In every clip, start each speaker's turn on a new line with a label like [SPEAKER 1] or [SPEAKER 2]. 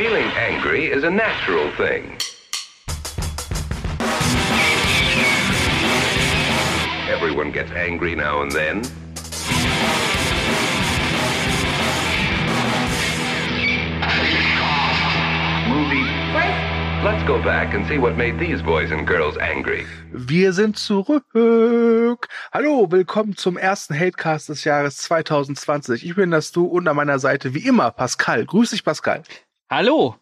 [SPEAKER 1] Feeling angry is a natural thing. Everyone gets angry now and then. Let's go back and see what made these boys and girls angry.
[SPEAKER 2] Wir sind zurück. Hallo, willkommen zum ersten Hatecast des Jahres 2020. Ich bin das Du und an meiner Seite wie immer Pascal. Grüß dich, Pascal.
[SPEAKER 3] Hallo.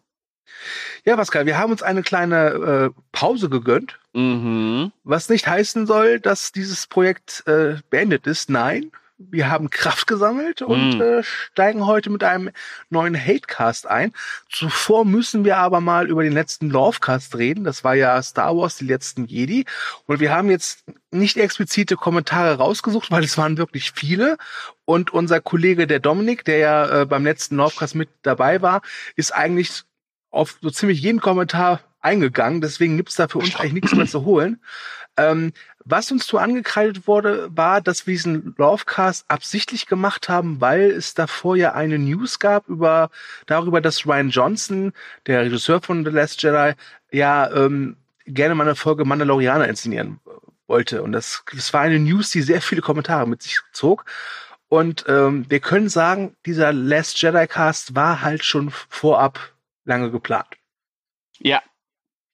[SPEAKER 2] Ja, Pascal, wir haben uns eine kleine äh, Pause gegönnt,
[SPEAKER 3] Mhm.
[SPEAKER 2] was nicht heißen soll, dass dieses Projekt äh, beendet ist. Nein, wir haben Kraft gesammelt und
[SPEAKER 3] Mm.
[SPEAKER 2] äh, steigen heute mit einem neuen Hatecast ein. Zuvor müssen wir aber mal über den letzten Lovecast reden. Das war ja Star Wars, die letzten Jedi. Und wir haben jetzt nicht explizite Kommentare rausgesucht, weil es waren wirklich viele. Und unser Kollege, der Dominik, der ja äh, beim letzten Lovecast mit dabei war, ist eigentlich auf so ziemlich jeden Kommentar eingegangen. Deswegen gibt's da für uns eigentlich nichts mehr zu holen. Ähm, was uns so angekreidet wurde, war, dass wir diesen Lovecast absichtlich gemacht haben, weil es davor ja eine News gab über darüber, dass Ryan Johnson, der Regisseur von The Last Jedi, ja ähm, gerne mal eine Folge Mandalorianer inszenieren wollte. Und das, das war eine News, die sehr viele Kommentare mit sich zog. Und ähm, wir können sagen, dieser Last Jedi Cast war halt schon vorab lange geplant.
[SPEAKER 3] Ja.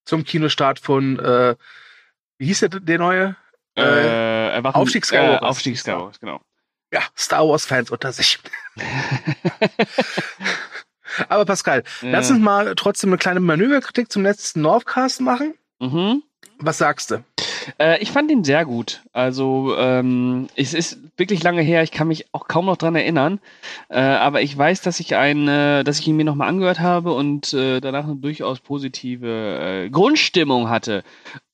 [SPEAKER 2] Zum Kinostart von, äh, wie hieß der, der neue?
[SPEAKER 3] Äh, Erwachen,
[SPEAKER 2] Aufstieg Skywalkers.
[SPEAKER 3] Äh, Aufstieg Skywalkers, genau.
[SPEAKER 2] Ja, Star Wars Fans unter sich. Aber Pascal, lass uns mal trotzdem eine kleine Manöverkritik zum letzten Northcast machen.
[SPEAKER 3] Mhm.
[SPEAKER 2] Was sagst du?
[SPEAKER 3] Äh, ich fand ihn sehr gut. Also ähm, es ist wirklich lange her. Ich kann mich auch kaum noch dran erinnern. Äh, aber ich weiß, dass ich ein, äh, dass ich ihn mir nochmal angehört habe und äh, danach eine durchaus positive äh, Grundstimmung hatte.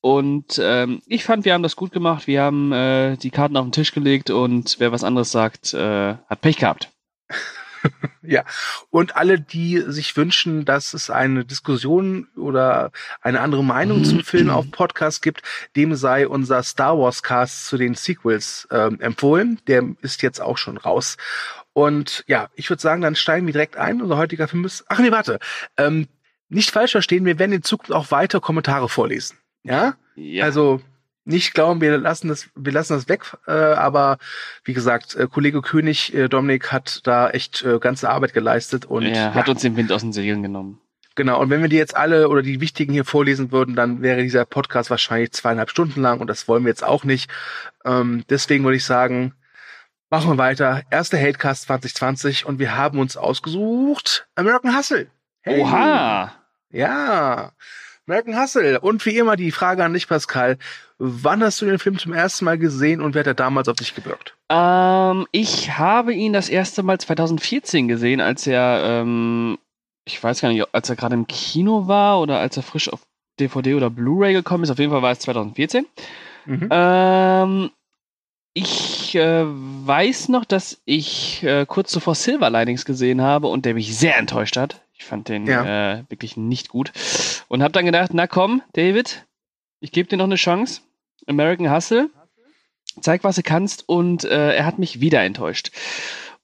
[SPEAKER 3] Und ähm, ich fand, wir haben das gut gemacht. Wir haben äh, die Karten auf den Tisch gelegt und wer was anderes sagt, hat Pech gehabt.
[SPEAKER 2] Ja, und alle, die sich wünschen, dass es eine Diskussion oder eine andere Meinung zum Film auf Podcast gibt, dem sei unser Star Wars Cast zu den Sequels ähm, empfohlen. Der ist jetzt auch schon raus. Und ja, ich würde sagen, dann steigen wir direkt ein. Unser heutiger Film ist. Ach nee, warte. Ähm, nicht falsch verstehen, wir werden in Zukunft auch weiter Kommentare vorlesen. Ja?
[SPEAKER 3] Ja.
[SPEAKER 2] Also nicht glauben, wir lassen das, wir lassen das weg, äh, aber wie gesagt, äh, Kollege König, äh, Dominik hat da echt äh, ganze Arbeit geleistet und
[SPEAKER 3] er hat uns den Wind aus den Segeln genommen.
[SPEAKER 2] genau. Und wenn wir die jetzt alle oder die wichtigen hier vorlesen würden, dann wäre dieser Podcast wahrscheinlich zweieinhalb Stunden lang und das wollen wir jetzt auch nicht. Ähm, deswegen würde ich sagen, machen wir weiter. Erster Hatecast 2020 und wir haben uns ausgesucht American Hustle. Hey.
[SPEAKER 3] Oha!
[SPEAKER 2] Ja, American Hustle. Und wie immer die Frage an dich, Pascal. Wann hast du den Film zum ersten Mal gesehen und wer hat er damals auf dich gewirkt?
[SPEAKER 3] Ähm, ich habe ihn das erste Mal 2014 gesehen, als er, ähm, ich weiß gar nicht, als er gerade im Kino war oder als er frisch auf DVD oder Blu-ray gekommen ist. Auf jeden Fall war es 2014.
[SPEAKER 2] Mhm.
[SPEAKER 3] Ähm, ich äh, weiß noch, dass ich äh, kurz zuvor Silver Linings gesehen habe und der mich sehr enttäuscht hat. Ich fand den
[SPEAKER 2] Ja.
[SPEAKER 3] äh, wirklich nicht gut. Und habe dann gedacht, na komm, David, ich gebe dir noch eine Chance. American Hustle, zeig, was du kannst. Und äh, er hat mich wieder enttäuscht.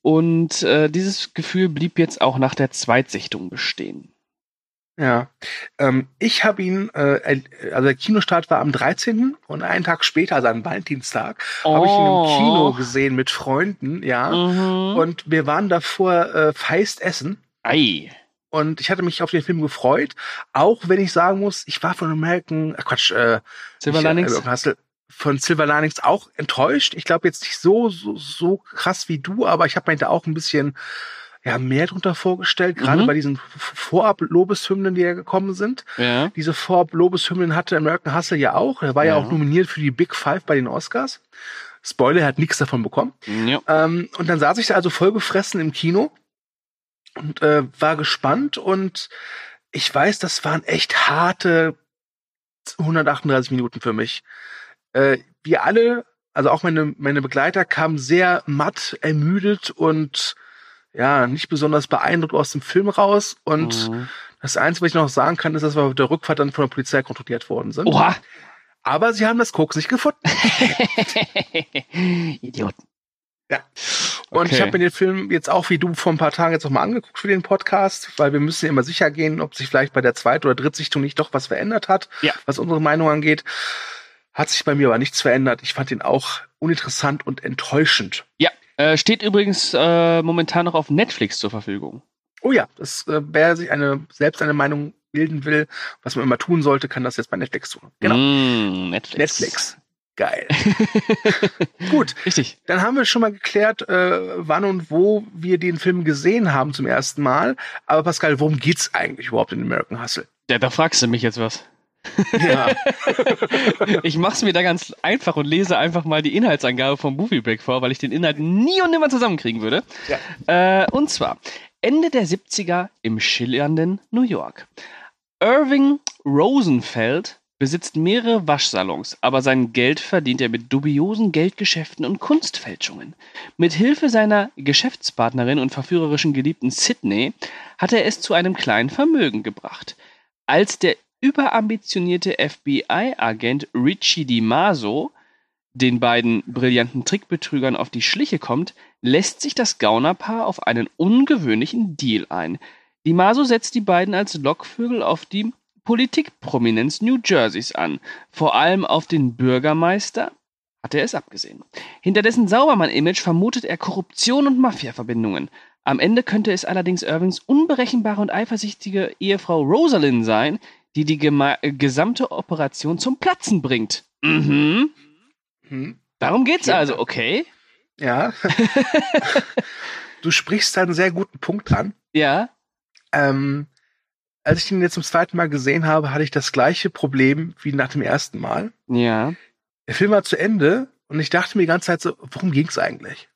[SPEAKER 3] Und äh, dieses Gefühl blieb jetzt auch nach der Zweitsichtung bestehen.
[SPEAKER 2] Ja, ähm, ich habe ihn, äh, also der Kinostart war am 13. und einen Tag später, also am Valentinstag, habe ich ihn im
[SPEAKER 3] Oh.
[SPEAKER 2] Kino gesehen mit Freunden, ja.
[SPEAKER 3] Mhm.
[SPEAKER 2] Und wir waren davor äh, feist essen.
[SPEAKER 3] Ei.
[SPEAKER 2] Und ich hatte mich auf den Film gefreut, auch wenn ich sagen muss, ich war von American, äh, Quatsch, äh,
[SPEAKER 3] Silver
[SPEAKER 2] äh,
[SPEAKER 3] Linings?
[SPEAKER 2] Hustle, von Silver Linings auch enttäuscht. Ich glaube jetzt nicht so, so, so krass wie du, aber ich habe mir da auch ein bisschen ja, mehr drunter vorgestellt, gerade
[SPEAKER 3] Mhm.
[SPEAKER 2] bei diesen Vorab-Lobeshymnen, die ja gekommen sind.
[SPEAKER 3] Ja.
[SPEAKER 2] Diese Vorab-Lobeshymnen hatte American Hustle ja auch. Er war ja.
[SPEAKER 3] Ja.
[SPEAKER 2] auch nominiert für die Big Five bei den Oscars. Spoiler, er hat nichts davon bekommen.
[SPEAKER 3] ja.
[SPEAKER 2] Ähm, und dann saß ich da also voll gefressen im Kino und äh, war gespannt und ich weiß, das waren echt harte 138 Minuten für mich. Äh, wir alle, also auch meine, meine Begleiter, kamen sehr matt, ermüdet und ja, nicht besonders beeindruckt aus dem Film raus. Und
[SPEAKER 3] Mhm.
[SPEAKER 2] das Einzige, was ich noch sagen kann, ist, dass wir auf der Rückfahrt dann von der Polizei kontrolliert worden sind.
[SPEAKER 3] Oha!
[SPEAKER 2] Aber sie haben das Koks nicht gefunden.
[SPEAKER 3] Idioten.
[SPEAKER 2] Ja. Und ich
[SPEAKER 3] Okay.
[SPEAKER 2] habe mir den Film jetzt auch wie du vor ein paar Tagen jetzt noch mal angeguckt für den Podcast, weil wir müssen ja immer sicher gehen, ob sich vielleicht bei der Zweit- oder Drittsichtung nicht doch was verändert hat,
[SPEAKER 3] Ja.
[SPEAKER 2] was unsere Meinung angeht. Hat sich bei mir aber nichts verändert. Ich fand ihn auch uninteressant und enttäuschend.
[SPEAKER 3] Ja, äh, steht übrigens äh, momentan noch auf Netflix zur Verfügung.
[SPEAKER 2] Oh ja, das, äh, wer sich eine, selbst eine Meinung bilden will, was man immer tun sollte, kann das jetzt bei Netflix tun. Genau.
[SPEAKER 3] Mm, Netflix.
[SPEAKER 2] Netflix. Geil. Gut,
[SPEAKER 3] Richtig.
[SPEAKER 2] dann haben wir schon mal geklärt, äh, wann und wo wir den Film gesehen haben zum ersten Mal. Aber Pascal, worum geht's eigentlich überhaupt in American Hustle?
[SPEAKER 3] Ja, da fragst du mich jetzt was.
[SPEAKER 2] Ja.
[SPEAKER 3] Ich mach's mir da ganz einfach und lese einfach mal die Inhaltsangabe vom Movie Break vor, weil ich den Inhalt nie und nimmer zusammenkriegen würde.
[SPEAKER 2] Ja.
[SPEAKER 3] Äh, und zwar Ende der 70er im schillernden New York. Irving Rosenfeld besitzt mehrere Waschsalons, aber sein Geld verdient er mit dubiosen Geldgeschäften und Kunstfälschungen. Mit Hilfe seiner Geschäftspartnerin und verführerischen Geliebten Sidney hat er es zu einem kleinen Vermögen gebracht. Als der überambitionierte FBI-Agent Richie DiMaso den beiden brillanten Trickbetrügern auf die Schliche kommt, lässt sich das Gaunerpaar auf einen ungewöhnlichen Deal ein. DiMaso setzt die beiden als Lockvögel auf die Politikprominenz New Jerseys an, vor allem auf den Bürgermeister hat er es abgesehen. Hinter dessen Saubermann-Image vermutet er Korruption und Mafia-Verbindungen. Am Ende könnte es allerdings Irvings unberechenbare und eifersüchtige Ehefrau Rosalind sein, die die äh, gesamte Operation zum Platzen bringt. Mhm.
[SPEAKER 2] Hm.
[SPEAKER 3] Darum geht's
[SPEAKER 2] Ja.
[SPEAKER 3] also, okay?
[SPEAKER 2] Ja. du sprichst da einen sehr guten Punkt an.
[SPEAKER 3] Ja.
[SPEAKER 2] Ähm, als ich den jetzt zum zweiten Mal gesehen habe, hatte ich das gleiche Problem wie nach dem ersten Mal.
[SPEAKER 3] Ja.
[SPEAKER 2] Der Film war zu Ende und ich dachte mir die ganze Zeit so, worum ging's eigentlich?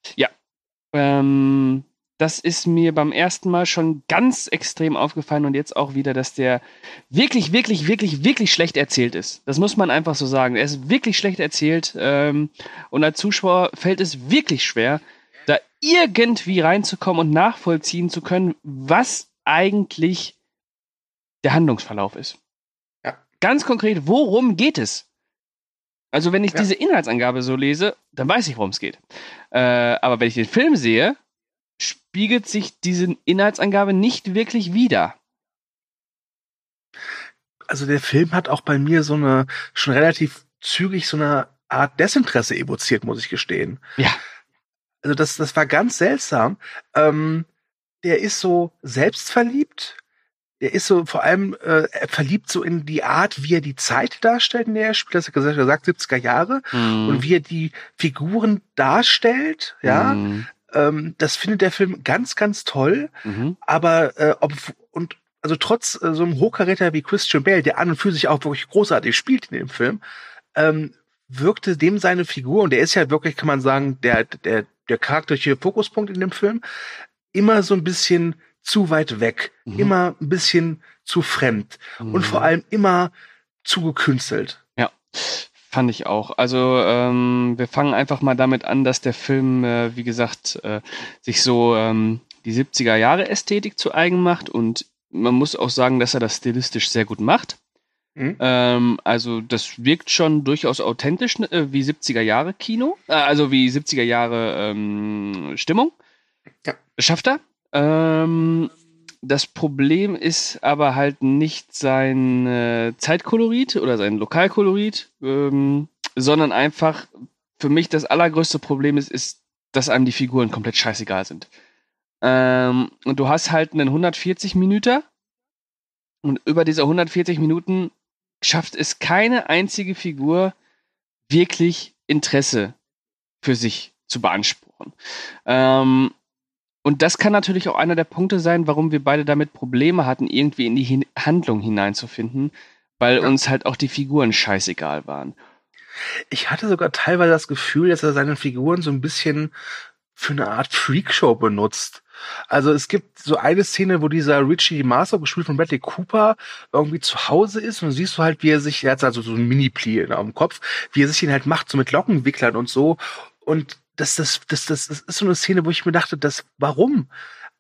[SPEAKER 3] Ähm, das ist mir beim ersten Mal schon ganz extrem aufgefallen und jetzt auch wieder, dass der wirklich, wirklich, wirklich, wirklich schlecht erzählt ist. Das muss man einfach so sagen. Er ist wirklich schlecht erzählt ähm, und als Zuschauer fällt es wirklich schwer, da irgendwie reinzukommen und nachvollziehen zu können, was eigentlich der Handlungsverlauf ist.
[SPEAKER 2] Ja.
[SPEAKER 3] Ganz konkret, worum geht es? Also wenn ich
[SPEAKER 2] Ja.
[SPEAKER 3] diese Inhaltsangabe so lese, dann weiß ich, worum es geht. Äh, aber wenn ich den Film sehe, spiegelt sich diese Inhaltsangabe nicht wirklich wider.
[SPEAKER 2] Also der Film hat auch bei mir so eine, schon relativ zügig so eine Art Desinteresse evoziert, muss ich gestehen.
[SPEAKER 3] Ja.
[SPEAKER 2] Also das, das war ganz seltsam. Ähm, der ist so selbstverliebt. Der ist so vor allem äh, er verliebt so in die Art, wie er die Zeit darstellt, in der er spielt. Das hat er gesagt, 70er Jahre. Und wie er die Figuren darstellt, ja,
[SPEAKER 3] Mhm.
[SPEAKER 2] ähm, das findet der Film ganz, ganz toll.
[SPEAKER 3] Mhm.
[SPEAKER 2] Aber äh, ob und also trotz äh, so einem Hochkaräter wie Christian Bale, der an und für sich auch wirklich großartig spielt in dem Film, ähm, wirkte dem seine Figur und der ist ja wirklich, kann man sagen, der der der charakterische Fokuspunkt in dem Film immer so ein bisschen zu weit weg,
[SPEAKER 3] Mhm.
[SPEAKER 2] immer ein bisschen zu fremd und vor allem immer zu gekünstelt.
[SPEAKER 3] Fand ich auch. Also ähm, wir fangen einfach mal damit an, dass der Film, äh, wie gesagt, äh, sich so ähm, die 70er Jahre Ästhetik zu eigen macht und man muss auch sagen, dass er das stilistisch sehr gut macht.
[SPEAKER 2] Mhm.
[SPEAKER 3] Ähm, also das wirkt schon durchaus authentisch äh, wie 70er Jahre Kino, äh, also wie 70er Jahre ähm, Stimmung.
[SPEAKER 2] Ja.
[SPEAKER 3] Schafft er. Ähm, das Problem ist aber halt nicht sein äh, Zeitkolorit oder sein Lokalkolorit, ähm, sondern einfach für mich das allergrößte Problem ist, ist, dass einem die Figuren komplett scheißegal sind. Ähm, und du hast halt einen 140 Minuten und über diese 140 Minuten schafft es keine einzige Figur wirklich Interesse für sich zu beanspruchen. Ähm, und das kann natürlich auch einer der Punkte sein, warum wir beide damit Probleme hatten, irgendwie in die Hin Handlung hineinzufinden, weil
[SPEAKER 2] Ja.
[SPEAKER 3] uns halt auch die Figuren scheißegal waren.
[SPEAKER 2] Ich hatte sogar teilweise das Gefühl, dass er seine Figuren so ein bisschen für eine Art Freakshow benutzt. Also es gibt so eine Szene, wo dieser Richie Master, gespielt von Bradley Cooper, irgendwie zu Hause ist und siehst du halt, wie er sich, er hat also so ein Mini-Pli am Kopf, wie er sich den halt macht, so mit Lockenwicklern und so. Und das, das, das, das, das ist so eine Szene, wo ich mir dachte, das, warum?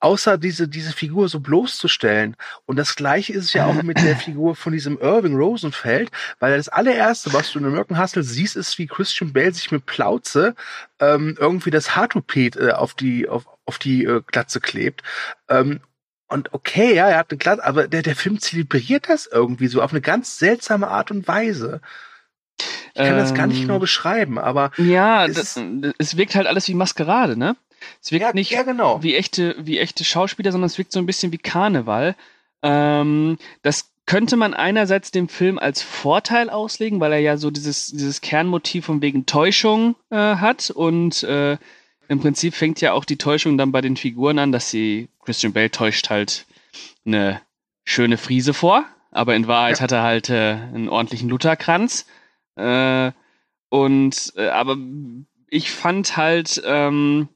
[SPEAKER 2] außer diese, diese Figur so bloßzustellen. Und das gleiche ist es ja auch mit der Figur von diesem Irving Rosenfeld, weil das allererste, was du in American Hustle siehst, ist, wie Christian Bale sich mit Plauze ähm, irgendwie das Haartopet äh, auf die, auf, auf die äh, Glatze klebt. Ähm, und okay, ja, er hat eine Glatze, aber der, der Film zelebriert das irgendwie so auf eine ganz seltsame Art und Weise. Ich kann ähm, das gar nicht genau ähm, beschreiben, aber.
[SPEAKER 3] Ja, es, das, es wirkt halt alles wie Maskerade, ne? Es wirkt
[SPEAKER 2] ja,
[SPEAKER 3] nicht
[SPEAKER 2] ja, genau.
[SPEAKER 3] wie echte, wie echte Schauspieler, sondern es wirkt so ein bisschen wie Karneval. Ähm, das könnte man einerseits dem Film als Vorteil auslegen, weil er ja so dieses, dieses Kernmotiv von wegen Täuschung äh, hat und äh, im Prinzip fängt ja auch die Täuschung dann bei den Figuren an, dass sie Christian Bale täuscht halt eine schöne Friese vor, aber in Wahrheit ja. hat er halt äh, einen ordentlichen Lutherkranz. Äh, und äh, aber ich fand halt, ähm,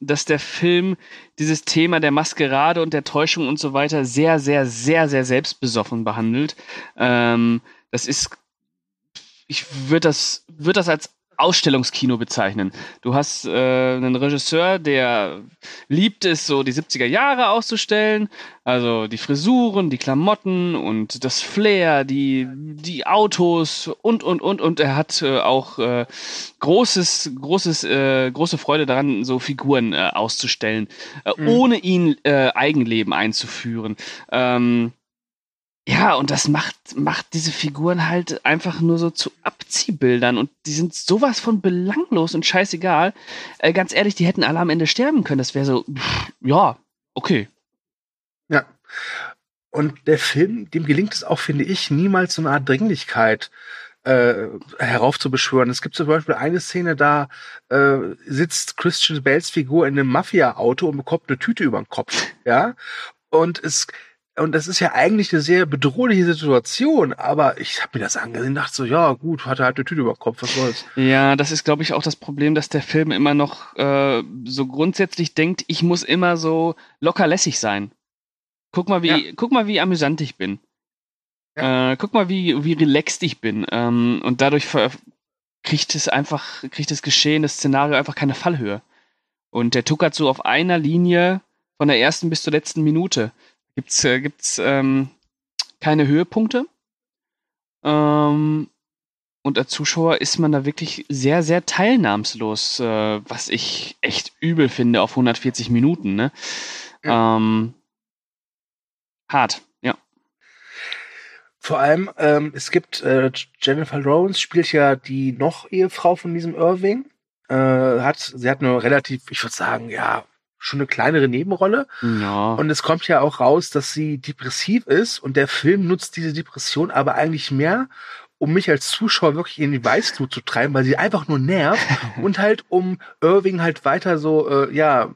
[SPEAKER 3] dass der Film dieses Thema der Maskerade und der Täuschung und so weiter sehr, sehr, sehr, sehr selbstbesoffen behandelt. Ähm, das ist, ich würde das, würde das als Ausstellungskino bezeichnen. Du hast äh, einen Regisseur, der liebt es, so die 70er Jahre auszustellen. Also die Frisuren, die Klamotten und das Flair, die, die Autos und, und, und. Und er hat äh, auch äh, großes, großes, äh, große Freude daran, so Figuren äh, auszustellen, äh, mhm. ohne ihnen äh, Eigenleben einzuführen. Ähm, ja, und das macht, macht diese Figuren halt einfach nur so zu Abziehbildern und die sind sowas von belanglos und scheißegal. Äh, ganz ehrlich, die hätten alle am Ende sterben können. Das wäre so, pff, ja, okay.
[SPEAKER 2] Ja. Und der Film, dem gelingt es auch, finde ich, niemals so eine Art Dringlichkeit äh, heraufzubeschwören. Es gibt zum Beispiel eine Szene, da äh, sitzt Christian Bales Figur in einem Mafia-Auto und bekommt eine Tüte über den Kopf. Ja. Und es und das ist ja eigentlich eine sehr bedrohliche Situation, aber ich habe mir das angesehen und dachte so, ja gut, hat er halt eine Tüte über den Kopf, was soll's.
[SPEAKER 3] Ja, das ist, glaube ich, auch das Problem, dass der Film immer noch äh, so grundsätzlich denkt, ich muss immer so locker lässig sein. Guck mal, wie, ja. guck mal, wie amüsant ich bin. Ja. Äh, guck mal, wie, wie relaxed ich bin. Ähm, und dadurch kriegt es einfach, kriegt das Geschehen, das Szenario einfach keine Fallhöhe. Und der tuckert so auf einer Linie von der ersten bis zur letzten Minute gibt's, äh, gibt's ähm, keine Höhepunkte. Ähm, und als Zuschauer ist man da wirklich sehr, sehr teilnahmslos, äh, was ich echt übel finde auf 140 Minuten. Ne? Ja. Ähm, hart, ja.
[SPEAKER 2] Vor allem, ähm, es gibt, äh, Jennifer Lawrence spielt ja die noch Ehefrau von diesem Irving. Äh, hat, sie hat eine relativ, ich würde sagen, ja, schon eine kleinere Nebenrolle.
[SPEAKER 3] Ja.
[SPEAKER 2] Und es kommt ja auch raus, dass sie depressiv ist und der Film nutzt diese Depression aber eigentlich mehr, um mich als Zuschauer wirklich in die Weißglut zu treiben, weil sie einfach nur nervt und halt um Irving halt weiter so, äh, ja,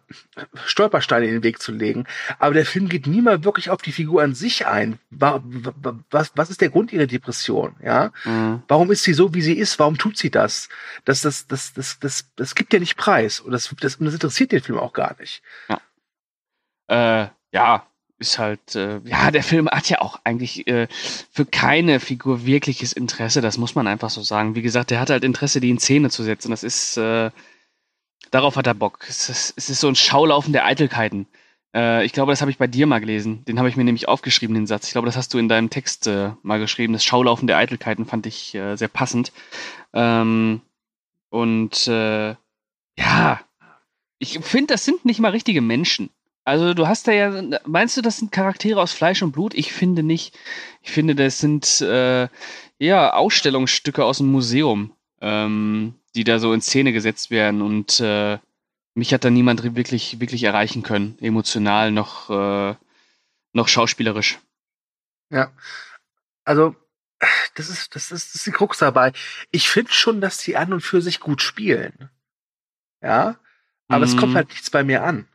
[SPEAKER 2] Stolpersteine in den Weg zu legen. Aber der Film geht nie mal wirklich auf die Figur an sich ein. Was, was ist der Grund ihrer Depression? Ja? Mhm. Warum ist sie so, wie sie ist? Warum tut sie das? Das, das, das, das, das, das gibt ja nicht preis. Und das, das, das interessiert den Film auch gar nicht.
[SPEAKER 3] Ja. Äh, ja, ist halt, äh, ja, der Film hat ja auch eigentlich äh, für keine Figur wirkliches Interesse, das muss man einfach so sagen. Wie gesagt, der hat halt Interesse, die in Szene zu setzen. Das ist, äh, darauf hat er Bock. Es ist, es ist so ein Schaulaufen der Eitelkeiten. Äh, ich glaube, das habe ich bei dir mal gelesen. Den habe ich mir nämlich aufgeschrieben, den Satz. Ich glaube, das hast du in deinem Text äh, mal geschrieben. Das Schaulaufen der Eitelkeiten fand ich äh, sehr passend. Ähm, und äh, ja, ich finde, das sind nicht mal richtige Menschen. Also du hast da ja, meinst du, das sind Charaktere aus Fleisch und Blut? Ich finde nicht. Ich finde, das sind äh, ja Ausstellungsstücke aus dem Museum, ähm, die da so in Szene gesetzt werden und äh, mich hat da niemand wirklich, wirklich erreichen können, emotional noch, äh, noch schauspielerisch.
[SPEAKER 2] Ja, also das ist, das ist, das ist die Krux dabei. Ich finde schon, dass die an und für sich gut spielen. Ja, aber mm. es kommt mhm. halt nichts bei mir an.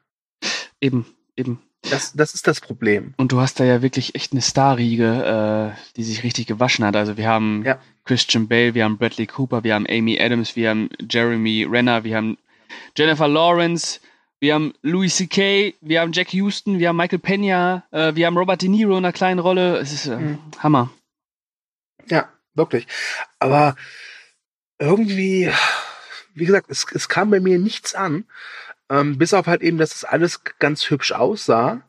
[SPEAKER 3] Eben, eben.
[SPEAKER 2] Das, das ist das Problem.
[SPEAKER 3] Und du hast da ja wirklich echt eine Starriege, äh, die sich richtig gewaschen hat. Also wir haben ja. Christian Bale, wir haben Bradley Cooper, wir haben Amy Adams, wir haben Jeremy Renner, wir haben Jennifer Lawrence, wir haben Louis C.K., wir haben Jack Houston, wir haben Michael Pena, äh, wir haben Robert De Niro in einer kleinen Rolle. Es ist äh, mhm. Hammer.
[SPEAKER 2] Ja, wirklich. Aber irgendwie, wie gesagt, es, es kam bei mir nichts an. Ähm, bis auf halt eben, dass das alles ganz hübsch aussah.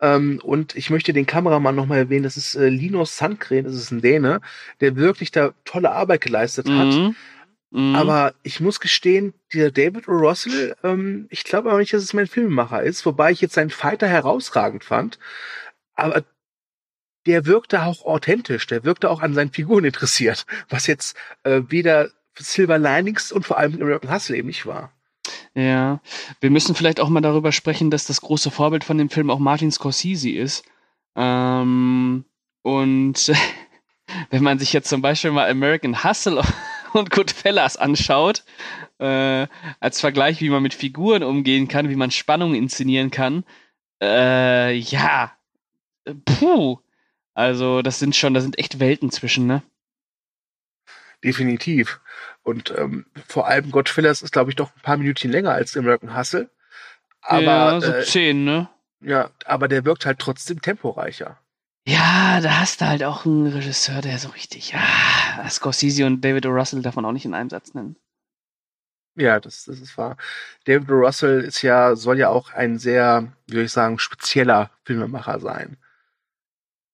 [SPEAKER 2] Ähm, und ich möchte den Kameramann nochmal erwähnen, das ist äh, Linus Sandgren, das ist ein Däne, der wirklich da tolle Arbeit geleistet hat.
[SPEAKER 3] Mhm. Mhm.
[SPEAKER 2] Aber ich muss gestehen, dieser David O. Russell, ähm, ich glaube aber nicht, dass es mein Filmemacher ist, wobei ich jetzt seinen Fighter herausragend fand. Aber der wirkte auch authentisch, der wirkte auch an seinen Figuren interessiert, was jetzt äh, weder Silver Linings und vor allem American Hustle eben nicht war.
[SPEAKER 3] Ja, wir müssen vielleicht auch mal darüber sprechen, dass das große Vorbild von dem Film auch Martin Scorsese ist. Ähm, und wenn man sich jetzt zum Beispiel mal American Hustle und Goodfellas anschaut, äh, als Vergleich, wie man mit Figuren umgehen kann, wie man Spannung inszenieren kann, äh, ja, puh, also das sind schon, da sind echt Welten zwischen, ne?
[SPEAKER 2] Definitiv. Und ähm, vor allem Godfellas ist, glaube ich, doch ein paar Minuten länger als American Hustle. Aber,
[SPEAKER 3] ja, so
[SPEAKER 2] äh,
[SPEAKER 3] zehn, ne?
[SPEAKER 2] ja, aber der wirkt halt trotzdem temporeicher.
[SPEAKER 3] Ja, da hast du halt auch einen Regisseur, der so richtig, ja, Scorsese und David O. Russell darf man auch nicht in einem Satz nennen.
[SPEAKER 2] Ja, das, das ist wahr. David O. Russell ist ja, soll ja auch ein sehr, wie soll ich sagen, spezieller Filmemacher sein.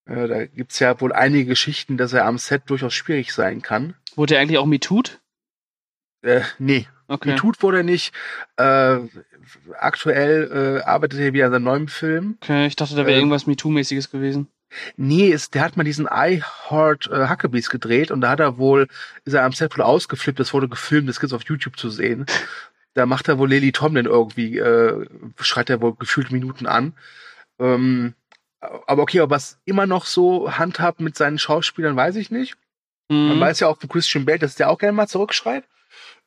[SPEAKER 2] Äh, da gibt's ja wohl einige Geschichten, dass er am Set durchaus schwierig sein kann.
[SPEAKER 3] Wurde er eigentlich auch MeToot?
[SPEAKER 2] Äh, nee,
[SPEAKER 3] Okay.
[SPEAKER 2] tut wurde er nicht. Äh, aktuell äh, arbeitet er wieder an seinem neuen Film.
[SPEAKER 3] okay, ich dachte, da wäre
[SPEAKER 2] Ähm,
[SPEAKER 3] irgendwas MeToo-mäßiges gewesen.
[SPEAKER 2] Nee, ist, der hat mal diesen I Heart äh, Huckabees gedreht und da hat er wohl, ist er am Set wohl ausgeflippt, das wurde gefilmt, das gibt's auf YouTube zu sehen. Da macht er wohl Lily Tomlin irgendwie, äh, schreit er wohl gefühlt Minuten an. Ähm, aber okay, ob er es immer noch so handhabt mit seinen Schauspielern, weiß ich nicht. Man
[SPEAKER 3] Mhm.
[SPEAKER 2] weiß ja auch von Christian Bale, dass der auch gerne mal zurückschreit.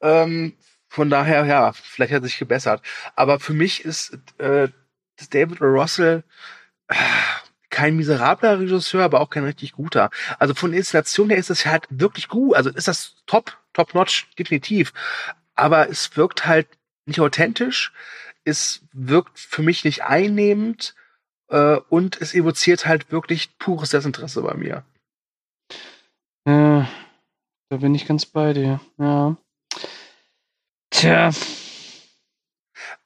[SPEAKER 2] Ähm, von daher, ja, vielleicht hat er sich gebessert. Aber für mich ist äh, David O. Russell äh, kein miserabler Regisseur, aber auch kein richtig guter. Also von der Installation her ist das halt wirklich gut. Also ist das top, top notch, definitiv. Aber es wirkt halt nicht authentisch. Es wirkt für mich nicht einnehmend. Äh, und es evoziert halt wirklich pures Desinteresse bei mir.
[SPEAKER 3] Ja, da bin ich ganz bei dir. Ja. Tja.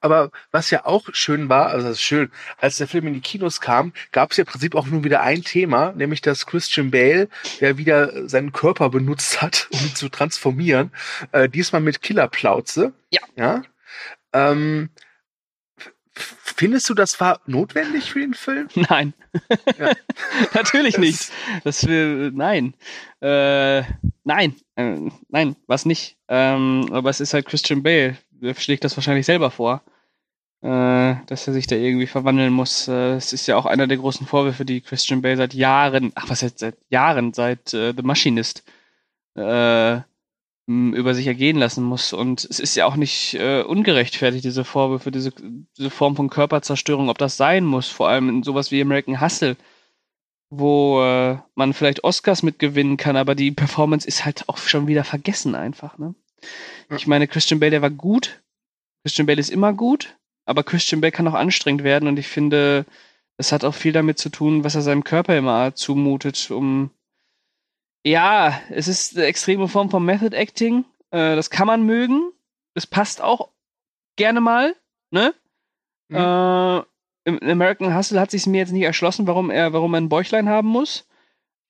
[SPEAKER 2] Aber was ja auch schön war, also das ist schön, als der Film in die Kinos kam, gab es ja im Prinzip auch nur wieder ein Thema, nämlich dass Christian Bale, der wieder seinen Körper benutzt hat, um ihn zu transformieren, äh, diesmal mit Killerplauze.
[SPEAKER 3] Ja.
[SPEAKER 2] Ja. Ähm, findest du, das war notwendig für den Film?
[SPEAKER 3] Nein.
[SPEAKER 2] Ja.
[SPEAKER 3] Natürlich
[SPEAKER 2] Das-
[SPEAKER 3] nicht. Das will, nein. Äh, nein. Äh, nein, was nicht. Ähm, aber es ist halt Christian Bale. Der schlägt das wahrscheinlich selber vor. Äh, dass er sich da irgendwie verwandeln muss. Äh, Es ist ja auch einer der großen Vorwürfe, die Christian Bale seit Jahren, ach was jetzt, seit Jahren, seit äh, The Machinist, äh, über sich ergehen lassen muss. Und es ist ja auch nicht äh, ungerechtfertigt, diese Vorwürfe, diese, diese Form von Körperzerstörung, ob das sein muss, vor allem in sowas wie American Hustle, wo äh, man vielleicht Oscars mitgewinnen kann, aber die Performance ist halt auch schon wieder vergessen einfach. Ne?
[SPEAKER 2] Ja.
[SPEAKER 3] Ich meine, Christian Bale, der war gut. Christian Bale ist immer gut, aber Christian Bale kann auch anstrengend werden und ich finde, das hat auch viel damit zu tun, was er seinem Körper immer zumutet, um ja, es ist eine extreme Form von Method Acting. Äh, das kann man mögen. Das passt auch gerne mal, ne? Äh, Im American Hustle hat sich mir jetzt nicht erschlossen, warum er, warum er ein Bäuchlein haben muss.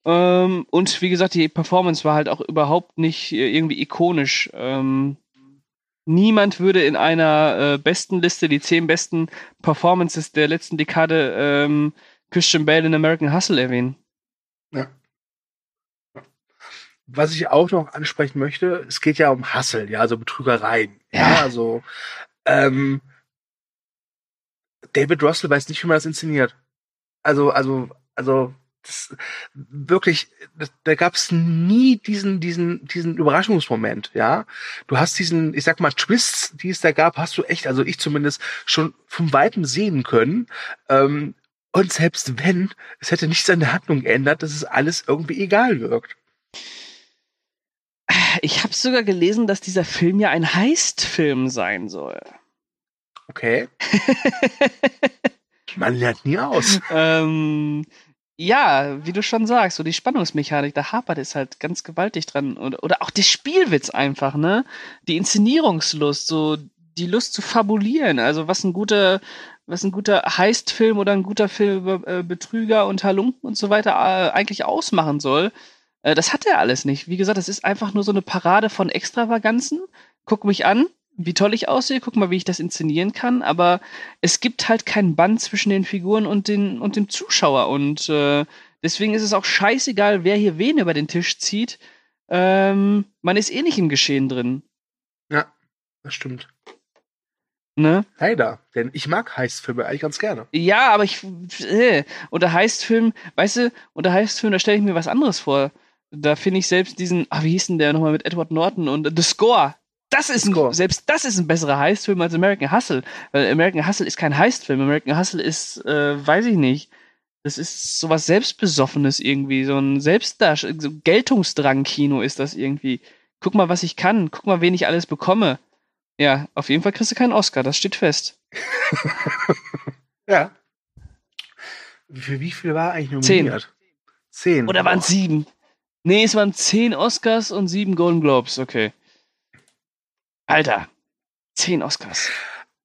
[SPEAKER 3] Ähm, und wie gesagt, die Performance war halt auch überhaupt nicht äh, irgendwie ikonisch. Ähm, niemand würde in einer äh, besten Liste die zehn besten Performances der letzten Dekade ähm, Christian Bale in American Hustle erwähnen.
[SPEAKER 2] Was ich auch noch ansprechen möchte, es geht ja um Hassel, ja, also Betrügereien. Ja,
[SPEAKER 3] Ja.
[SPEAKER 2] also ähm, David Russell weiß nicht, wie man das inszeniert. Also, also, also das, wirklich, das, da gab es nie diesen, diesen, diesen Überraschungsmoment, ja. Du hast diesen, ich sag mal, Twists, die es da gab, hast du echt, also ich zumindest, schon vom Weitem sehen können. Ähm, und selbst wenn, es hätte nichts an der Handlung geändert, dass es alles irgendwie egal wirkt.
[SPEAKER 3] Ich habe sogar gelesen, dass dieser Film ja ein Heist-Film sein soll.
[SPEAKER 2] Okay. Man lernt nie aus.
[SPEAKER 3] ähm, ja, wie du schon sagst, so die Spannungsmechanik, da hapert es halt ganz gewaltig dran. Oder, oder auch der Spielwitz einfach, ne? Die Inszenierungslust, so die Lust zu fabulieren. Also was ein guter, was ein guter Heist-Film oder ein guter Film über äh, Betrüger und Halunken und so weiter äh, eigentlich ausmachen soll, äh, das hat er alles nicht. Wie gesagt, es ist einfach nur so eine Parade von Extravaganzen. Guck mich an, wie toll ich aussehe, guck mal, wie ich das inszenieren kann, aber es gibt halt keinen Band zwischen den Figuren und, den, und dem Zuschauer und äh, deswegen ist es auch scheißegal, wer hier wen über den Tisch zieht. Ähm, man ist eh nicht im Geschehen drin.
[SPEAKER 2] Ja, das stimmt.
[SPEAKER 3] Ne?
[SPEAKER 2] Leider, denn ich mag Heistfilme eigentlich ganz gerne.
[SPEAKER 3] Ja, aber ich. Äh, unter Heistfilm, weißt du, unter Heistfilm, da stelle ich mir was anderes vor. Da finde ich selbst diesen, ah, wie hieß denn der nochmal mit Edward Norton und The Score. Das ist ein, selbst das ist ein besserer Heistfilm als American Hustle. Weil American Hustle ist kein Heistfilm. American Hustle ist, äh, weiß ich nicht. Das ist sowas Selbstbesoffenes irgendwie. So ein Selbstdarstellung, so Geltungsdrang-Kino ist das irgendwie. Guck mal, was ich kann. Guck mal, wen ich alles bekomme. Ja, auf jeden Fall kriegst du keinen Oscar. Das steht fest.
[SPEAKER 2] ja. Für wie viel war eigentlich nominiert?
[SPEAKER 3] Zehn. Zehn. Oder waren es sieben? Nee, es waren zehn Oscars und sieben Golden Globes. Okay. Alter, zehn Oscars.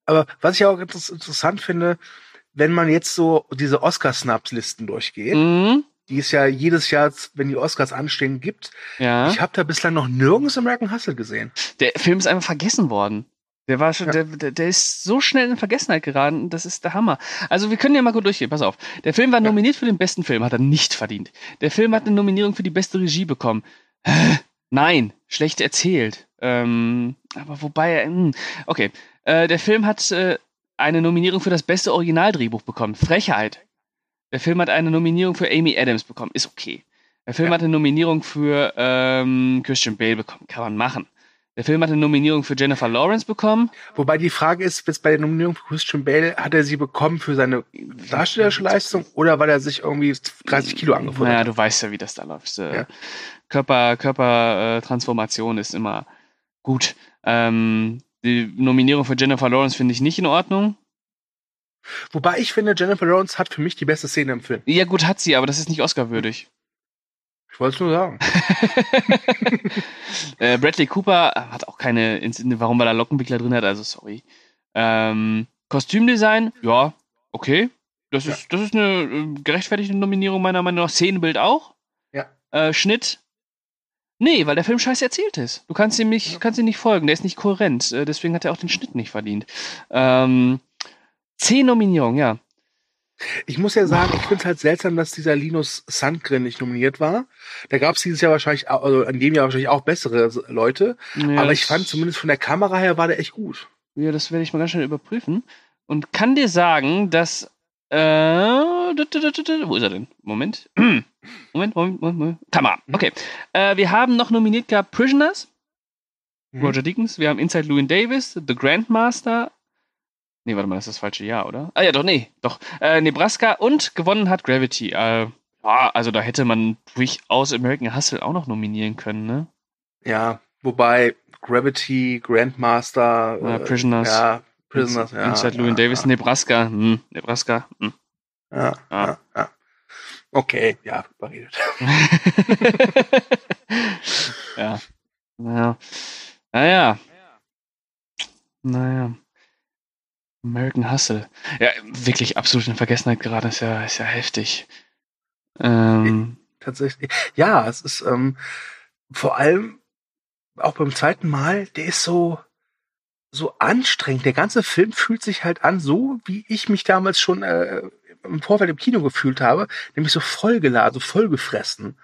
[SPEAKER 2] Aber was ich auch interessant finde, wenn man jetzt so diese Oscar-Snaps-Listen durchgeht, mhm. die es ja jedes Jahr, wenn die Oscars anstehen, gibt. Ja. Ich habe da bislang noch nirgends American Hustle gesehen.
[SPEAKER 3] Der Film ist einfach vergessen worden. Der war schon, ja. der, der ist so schnell in Vergessenheit geraten, das ist der Hammer. Also wir können ja mal gut durchgehen, pass auf. Der Film war nominiert für den besten Film, hat er nicht verdient. Der Film hat eine Nominierung für die beste Regie bekommen. Nein, schlecht erzählt. Ähm, aber wobei, mh, hm, okay. Äh, der Film hat äh, eine Nominierung für das beste Originaldrehbuch bekommen. Frechheit. Der Film hat eine Nominierung für Amy Adams bekommen. Ist okay. Der Film ja. hat eine Nominierung für ähm, Christian Bale bekommen. Kann man machen. Der Film hat eine Nominierung für Jennifer Lawrence bekommen.
[SPEAKER 2] Wobei die Frage ist, jetzt bei der Nominierung für Christian Bale, hat er sie bekommen für seine darstellerische Leistung oder weil er sich irgendwie 30 Kilo angefunden naja, hat?
[SPEAKER 3] Naja, du weißt ja, wie das da läuft. Äh, ja. Körper, Körpertransformation ist immer gut. Ähm, die Nominierung für Jennifer Lawrence finde ich nicht in Ordnung.
[SPEAKER 2] Wobei ich finde, Jennifer Lawrence hat für mich die beste Szene im Film.
[SPEAKER 3] Ja, gut, hat sie, aber das ist nicht Oscar-würdig.
[SPEAKER 2] Ich wollte es nur sagen.
[SPEAKER 3] äh, Bradley Cooper hat auch keine, warum er da Lockenwickler drin hat, also sorry. Ähm, Kostümdesign, ja, okay. Das ist, ja. das ist eine äh, gerechtfertigte Nominierung meiner Meinung nach. Szenenbild auch.
[SPEAKER 2] Ja.
[SPEAKER 3] Äh, Schnitt. Nee, weil der Film scheiße erzählt ist. Du kannst ihm nicht, ja. kannst ihm nicht folgen, der ist nicht kohärent. Äh, deswegen hat er auch den Schnitt nicht verdient. Ähm, zehn Nominierungen, ja.
[SPEAKER 2] Ich muss ja sagen, ich finde es halt seltsam, dass dieser Linus Sandgren nicht nominiert war. Da gab es dieses Jahr wahrscheinlich, also in dem Jahr wahrscheinlich auch bessere Leute. Ja, aber ich fand zumindest von der Kamera her war der echt gut.
[SPEAKER 3] Ja, das werde ich mal ganz schnell überprüfen. Und kann dir sagen, dass. Äh, wo ist er denn? Moment. Moment, Moment, Moment, Moment. Kamera. Mhm. Okay. Äh, wir haben noch nominiert gehabt Prisoners. Mhm. Roger Deakins. Wir haben Inside Llewyn Davis, The Grandmaster, Nee, warte mal, das ist das falsche Jahr, oder? Ah ja, doch, nee, doch. Äh, Nebraska und gewonnen hat Gravity. Äh, ja, also da hätte man durchaus American Hustle auch noch nominieren können, ne?
[SPEAKER 2] Ja, wobei Gravity, Grandmaster,
[SPEAKER 3] äh, Prisoners.
[SPEAKER 2] Ja, Prisoners, ja.
[SPEAKER 3] Inside ja, Davis, ja. Nebraska, hm, Nebraska, hm.
[SPEAKER 2] Ja, ja, ja. Okay, ja, überredet.
[SPEAKER 3] ja. Naja. Naja. Naja. American Hustle. Ja, wirklich absolut in Vergessenheit geraten, ist ja, ist ja heftig.
[SPEAKER 2] Ähm, Tatsächlich. Ja, es ist ähm, vor allem auch beim zweiten Mal, der ist so, so anstrengend. Der ganze Film fühlt sich halt an, so wie ich mich damals schon äh, im Vorfeld im Kino gefühlt habe, nämlich so vollgeladen, so vollgefressen.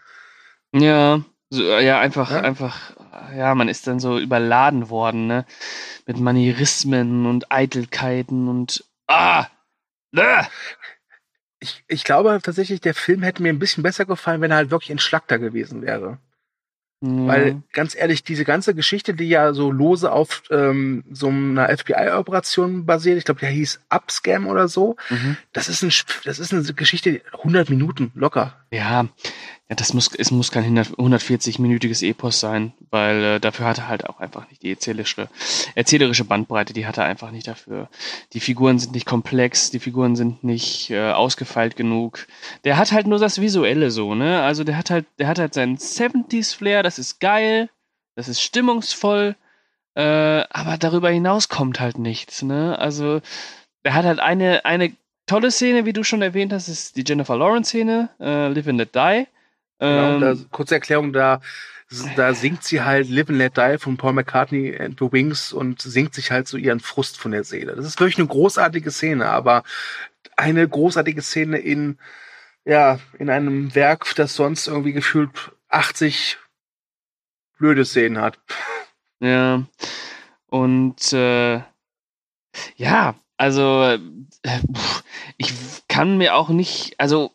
[SPEAKER 3] Ja, so, ja, einfach, ja? einfach, ja, man ist dann so überladen worden, ne? Mit Manierismen und Eitelkeiten und ah!
[SPEAKER 2] Äh! Ich, ich glaube tatsächlich, der Film hätte mir ein bisschen besser gefallen, wenn er halt wirklich entschlackter gewesen wäre. Ja. Weil, ganz ehrlich, diese ganze Geschichte, die ja so lose auf ähm, so einer FBI-Operation basiert, ich glaube, der hieß Upscam oder so, mhm. das, ist ein, das ist eine Geschichte, 100 Minuten locker.
[SPEAKER 3] Ja, ja, das muss, es muss kein 140-minütiges Epos sein, weil äh, dafür hat er halt auch einfach nicht die erzählerische, erzählerische Bandbreite, die hat er einfach nicht dafür. Die Figuren sind nicht komplex, die Figuren sind nicht äh, ausgefeilt genug. Der hat halt nur das Visuelle so, ne? Also der hat halt, der hat halt seinen 70s-Flair, das ist geil, das ist stimmungsvoll, Äh, aber darüber hinaus kommt halt nichts. Ne? Also er hat halt eine, eine tolle Szene, wie du schon erwähnt hast, ist die Jennifer Lawrence-Szene, äh, Live and Let Die.
[SPEAKER 2] Genau,
[SPEAKER 3] Ähm,
[SPEAKER 2] da, kurze Erklärung, da, da singt sie halt Live and Let Die von Paul McCartney and the Wings und singt sich halt so ihren Frust von der Seele. Das ist wirklich eine großartige Szene, aber eine großartige Szene in, ja, in einem Werk, das sonst irgendwie gefühlt 80 blöde Szenen hat.
[SPEAKER 3] Ja. Und äh, ja, also äh, ich kann mir auch nicht, also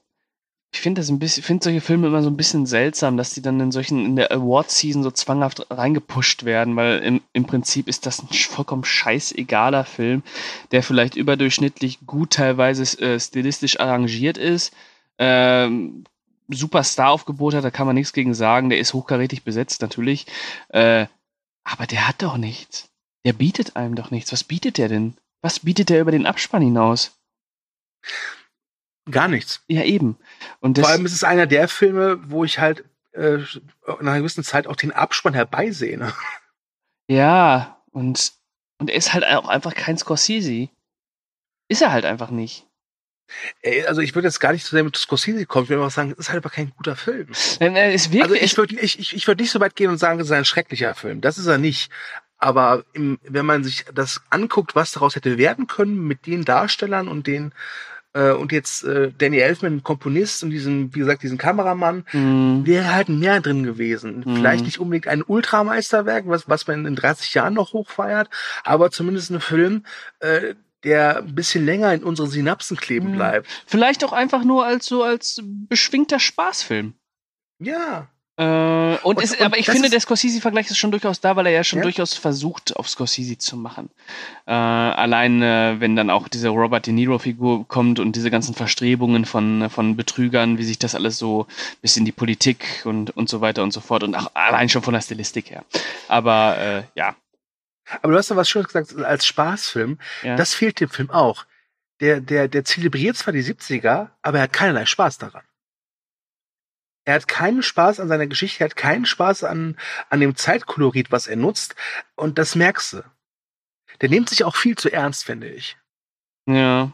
[SPEAKER 3] ich finde das ein bisschen, finde solche Filme immer so ein bisschen seltsam, dass die dann in solchen, in der Award-Season so zwanghaft reingepusht werden, weil im, im Prinzip ist das ein vollkommen scheißegaler Film, der vielleicht überdurchschnittlich gut teilweise äh, stilistisch arrangiert ist, ähm, super Star-Aufgebot hat, da kann man nichts gegen sagen, der ist hochkarätig besetzt natürlich, äh, aber der hat doch nichts. Der bietet einem doch nichts. Was bietet der denn? Was bietet der über den Abspann hinaus?
[SPEAKER 2] Gar nichts.
[SPEAKER 3] Ja, eben. Und
[SPEAKER 2] Vor allem ist es einer der Filme, wo ich halt äh, nach einer gewissen Zeit auch den Abspann herbeisehne.
[SPEAKER 3] ja, und, und er ist halt auch einfach kein Scorsese. Ist er halt einfach nicht.
[SPEAKER 2] Also ich würde jetzt gar nicht zu sehr mit Scorsese kommen, ich würde einfach sagen, es ist halt aber kein guter Film.
[SPEAKER 3] Denn er ist
[SPEAKER 2] Also
[SPEAKER 3] wirklich,
[SPEAKER 2] ich würde ich, ich, ich würd nicht so weit gehen und sagen, es ist ein schrecklicher Film. Das ist er nicht. Aber im, wenn man sich das anguckt, was daraus hätte werden können mit den Darstellern und den äh, und jetzt äh, Danny Elfman, Komponist und diesen, wie gesagt, diesen Kameramann,
[SPEAKER 3] Mh,
[SPEAKER 2] wäre halt mehr drin gewesen.
[SPEAKER 3] Mhm.
[SPEAKER 2] Vielleicht nicht unbedingt ein Ultrameisterwerk, was, was man in 30 Jahren noch hochfeiert, aber zumindest ein Film, äh, der ein bisschen länger in unseren Synapsen kleben
[SPEAKER 3] Mhm.
[SPEAKER 2] bleibt.
[SPEAKER 3] vielleicht auch einfach nur als so als beschwingter Spaßfilm.
[SPEAKER 2] Ja.
[SPEAKER 3] Äh, und,
[SPEAKER 2] Und-
[SPEAKER 3] ist,
[SPEAKER 2] und
[SPEAKER 3] aber ich finde, der Scorsese-Vergleich ist schon durchaus da, weil er ja schon
[SPEAKER 2] Ja.
[SPEAKER 3] durchaus versucht, auf Scorsese zu machen. Äh, allein, äh, wenn dann auch diese Robert De Niro-Figur kommt und diese ganzen Verstrebungen von, von Betrügern, wie sich das alles so bis in die Politik und, und so weiter und so fort und auch allein schon von der Stilistik her. Aber äh, ja.
[SPEAKER 2] Aber du hast ja was Schönes gesagt, als Spaßfilm.
[SPEAKER 3] ja.
[SPEAKER 2] Das fehlt dem Film auch. Der, der, der zelebriert zwar die 70er, aber er hat keinerlei Spaß daran. Er hat keinen Spaß an seiner Geschichte, er hat keinen Spaß an, an dem Zeitkolorit, was er nutzt. Und das merkst du. Der nimmt sich auch viel zu ernst, finde ich.
[SPEAKER 3] ja.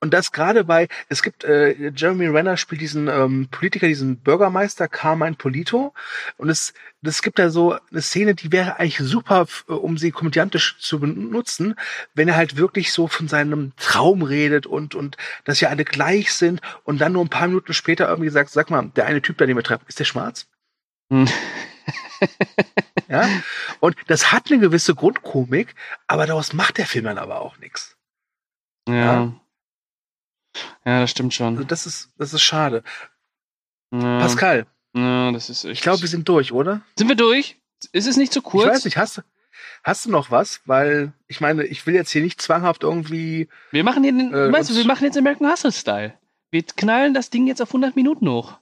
[SPEAKER 2] Und das gerade bei, es gibt, äh, Jeremy Renner spielt diesen ähm, Politiker, diesen Bürgermeister Carmine Polito. Und es, es gibt da so eine Szene, die wäre eigentlich super, um sie komödiantisch zu benutzen, wenn er halt wirklich so von seinem Traum redet und, und dass ja alle gleich sind und dann nur ein paar Minuten später irgendwie sagt, sag mal, der eine Typ, da den wir treffen, ist der schwarz?
[SPEAKER 3] Hm.
[SPEAKER 2] Ja. Und das hat eine gewisse Grundkomik, aber daraus macht der Film dann aber auch nichts.
[SPEAKER 3] Ja.
[SPEAKER 2] Ja.
[SPEAKER 3] Ja, das stimmt
[SPEAKER 2] Also
[SPEAKER 3] schon.
[SPEAKER 2] das ist, das ist schade.
[SPEAKER 3] Ja,
[SPEAKER 2] Pascal,
[SPEAKER 3] ja, das ist
[SPEAKER 2] ich glaube, wir sind durch, oder?
[SPEAKER 3] sind wir durch? Ist es nicht zu kurz?
[SPEAKER 2] Ich weiß nicht, hast du, hast du noch was? Weil, ich meine, ich will jetzt hier nicht zwanghaft irgendwie,
[SPEAKER 3] Wir machen hier den,
[SPEAKER 2] Äh,
[SPEAKER 3] weißt du, wir machen jetzt American Hustle Style. Wir knallen das Ding jetzt auf 100 Minuten hoch.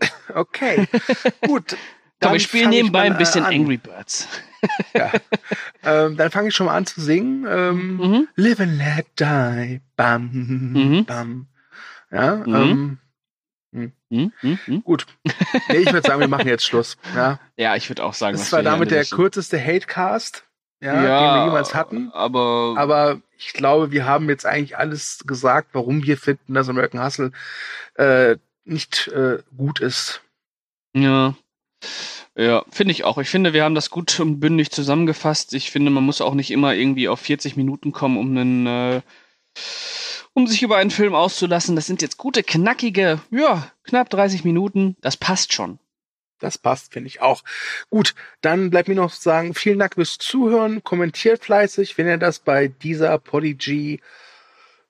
[SPEAKER 2] okay, gut.
[SPEAKER 3] Komm,
[SPEAKER 2] dann
[SPEAKER 3] wir spielen
[SPEAKER 2] fang ich
[SPEAKER 3] nebenbei
[SPEAKER 2] mal,
[SPEAKER 3] ein bisschen
[SPEAKER 2] äh, an.
[SPEAKER 3] Angry Birds.
[SPEAKER 2] Ja. ähm, dann fange ich schon mal an zu singen. Ähm,
[SPEAKER 3] Mhm.
[SPEAKER 2] Live and let die. Bam,
[SPEAKER 3] Mhm.
[SPEAKER 2] bam. Ja,
[SPEAKER 3] Mhm.
[SPEAKER 2] ähm,
[SPEAKER 3] Hm, hm, hm.
[SPEAKER 2] gut. Nee, ich würde sagen, wir machen jetzt Schluss. Ja.
[SPEAKER 3] Ja, ich würde auch sagen,
[SPEAKER 2] Das war damit der kürzeste Hatecast, ja, den wir jemals hatten.
[SPEAKER 3] Aber,
[SPEAKER 2] Aber ich glaube, wir haben jetzt eigentlich alles gesagt, warum wir finden, dass American Hustle äh, nicht äh, gut ist.
[SPEAKER 3] ja. Ja, finde ich auch. Ich finde, wir haben das gut und bündig zusammengefasst. Ich finde, man muss auch nicht immer irgendwie auf 40 Minuten kommen, um einen, äh, um sich über einen Film auszulassen. Das sind jetzt gute, knackige, ja, knapp 30 Minuten. Das passt schon.
[SPEAKER 2] Das passt, finde ich auch. Gut, dann bleibt mir noch zu sagen, vielen Dank fürs Zuhören. Kommentiert fleißig, wenn ihr das bei dieser Podigy,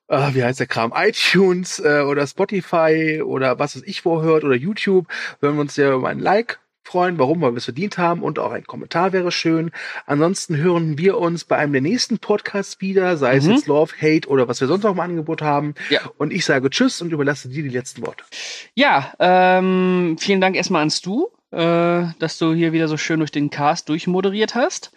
[SPEAKER 2] äh, wie heißt der Kram, iTunes äh, oder Spotify oder was weiß ich wo hört oder YouTube, würden wir uns sehr über ein Like freuen, warum, weil wir es verdient haben und auch ein Kommentar wäre schön. Ansonsten hören wir uns bei einem der nächsten Podcasts wieder, sei es
[SPEAKER 3] Mhm.
[SPEAKER 2] jetzt Love, Hate oder was wir sonst noch im Angebot haben.
[SPEAKER 3] Ja.
[SPEAKER 2] Und ich sage Tschüss und überlasse dir die letzten Worte.
[SPEAKER 3] Ja, ähm, vielen Dank erstmal ans Du, äh, dass du hier wieder so schön durch den Cast durchmoderiert hast.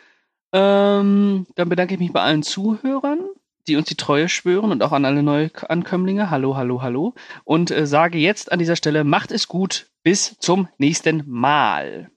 [SPEAKER 3] Ähm, dann bedanke ich mich bei allen Zuhörern, die uns die Treue schwören und auch an alle Neuankömmlinge. Hallo, hallo, hallo. Und äh, sage jetzt an dieser Stelle, macht es gut. Bis zum nächsten Mal.